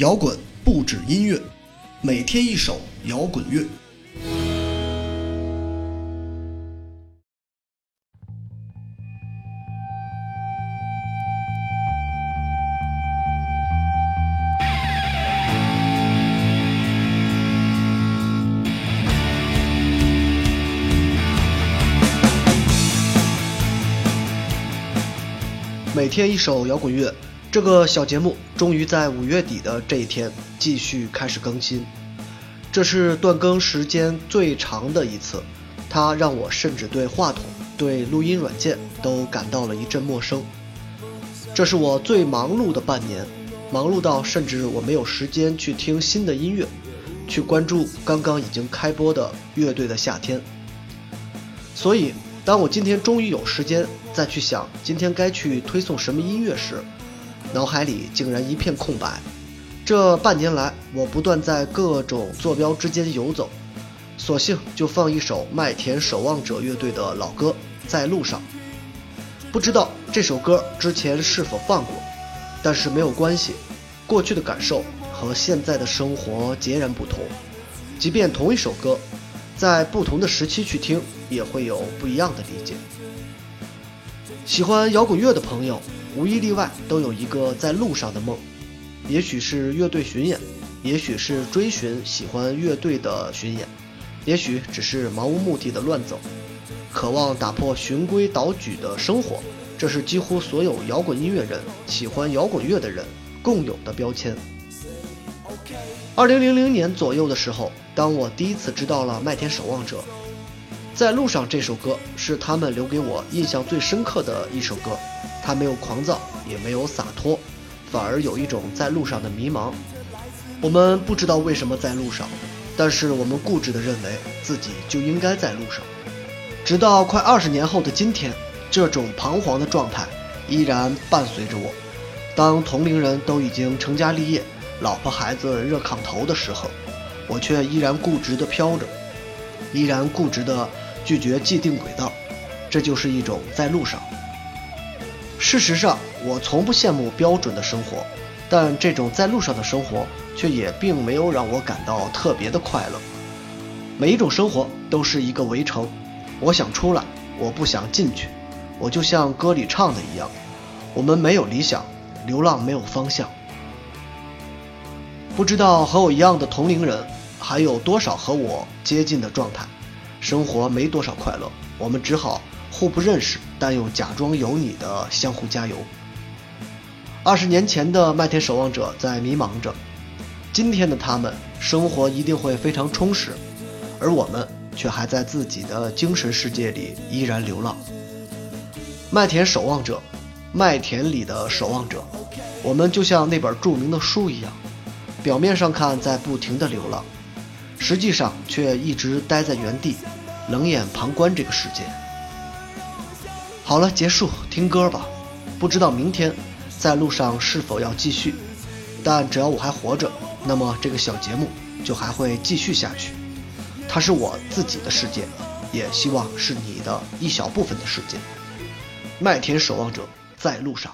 摇滚不止音乐，每天一首摇滚乐。每天一首摇滚乐，这个小节目终于在五月底的这一天继续开始更新。这是断更时间最长的一次，它让我甚至对话筒、对录音软件都感到了一阵陌生。这是我最忙碌的半年，忙碌到甚至我没有时间去听新的音乐，去关注刚刚已经开播的乐队的夏天。所以。当我今天终于有时间再去想今天该去推送什么音乐时，脑海里竟然一片空白。这半年来，我不断在各种坐标之间游走，索性就放一首麦田守望者乐队的老歌《在路上》。不知道这首歌之前是否放过，但是没有关系。过去的感受和现在的生活截然不同，即便同一首歌。在不同的时期去听，也会有不一样的理解。喜欢摇滚乐的朋友，无一例外都有一个在路上的梦，也许是乐队巡演，也许是追寻喜欢乐队的巡演，也许只是漫无目的的乱走，渴望打破循规蹈矩的生活。这是几乎所有摇滚音乐人、喜欢摇滚乐的人共有的标签。二零零零年左右的时候，当我第一次知道了《麦田守望者》，在路上这首歌是他们留给我印象最深刻的一首歌。他没有狂躁，也没有洒脱，反而有一种在路上的迷茫。我们不知道为什么在路上，但是我们固执地认为自己就应该在路上。直到快二十年后的今天，这种彷徨的状态依然伴随着我。当同龄人都已经成家立业。老婆孩子热炕头的时候，我却依然固执地飘着，依然固执地拒绝既定轨道，这就是一种在路上。事实上，我从不羡慕标准的生活，但这种在路上的生活却也并没有让我感到特别的快乐。每一种生活都是一个围城，我想出来，我不想进去。我就像歌里唱的一样，我们没有理想，流浪没有方向。不知道和我一样的同龄人还有多少和我接近的状态，生活没多少快乐，我们只好互不认识，但又假装有你的相互加油。二十年前的麦田守望者在迷茫着，今天的他们生活一定会非常充实，而我们却还在自己的精神世界里依然流浪。麦田守望者，麦田里的守望者，我们就像那本著名的书一样。表面上看在不停的流浪，实际上却一直待在原地，冷眼旁观这个世界。好了，结束，听歌吧。不知道明天在路上是否要继续，但只要我还活着，那么这个小节目就还会继续下去。它是我自己的世界，也希望是你的一小部分的世界。麦田守望者在路上。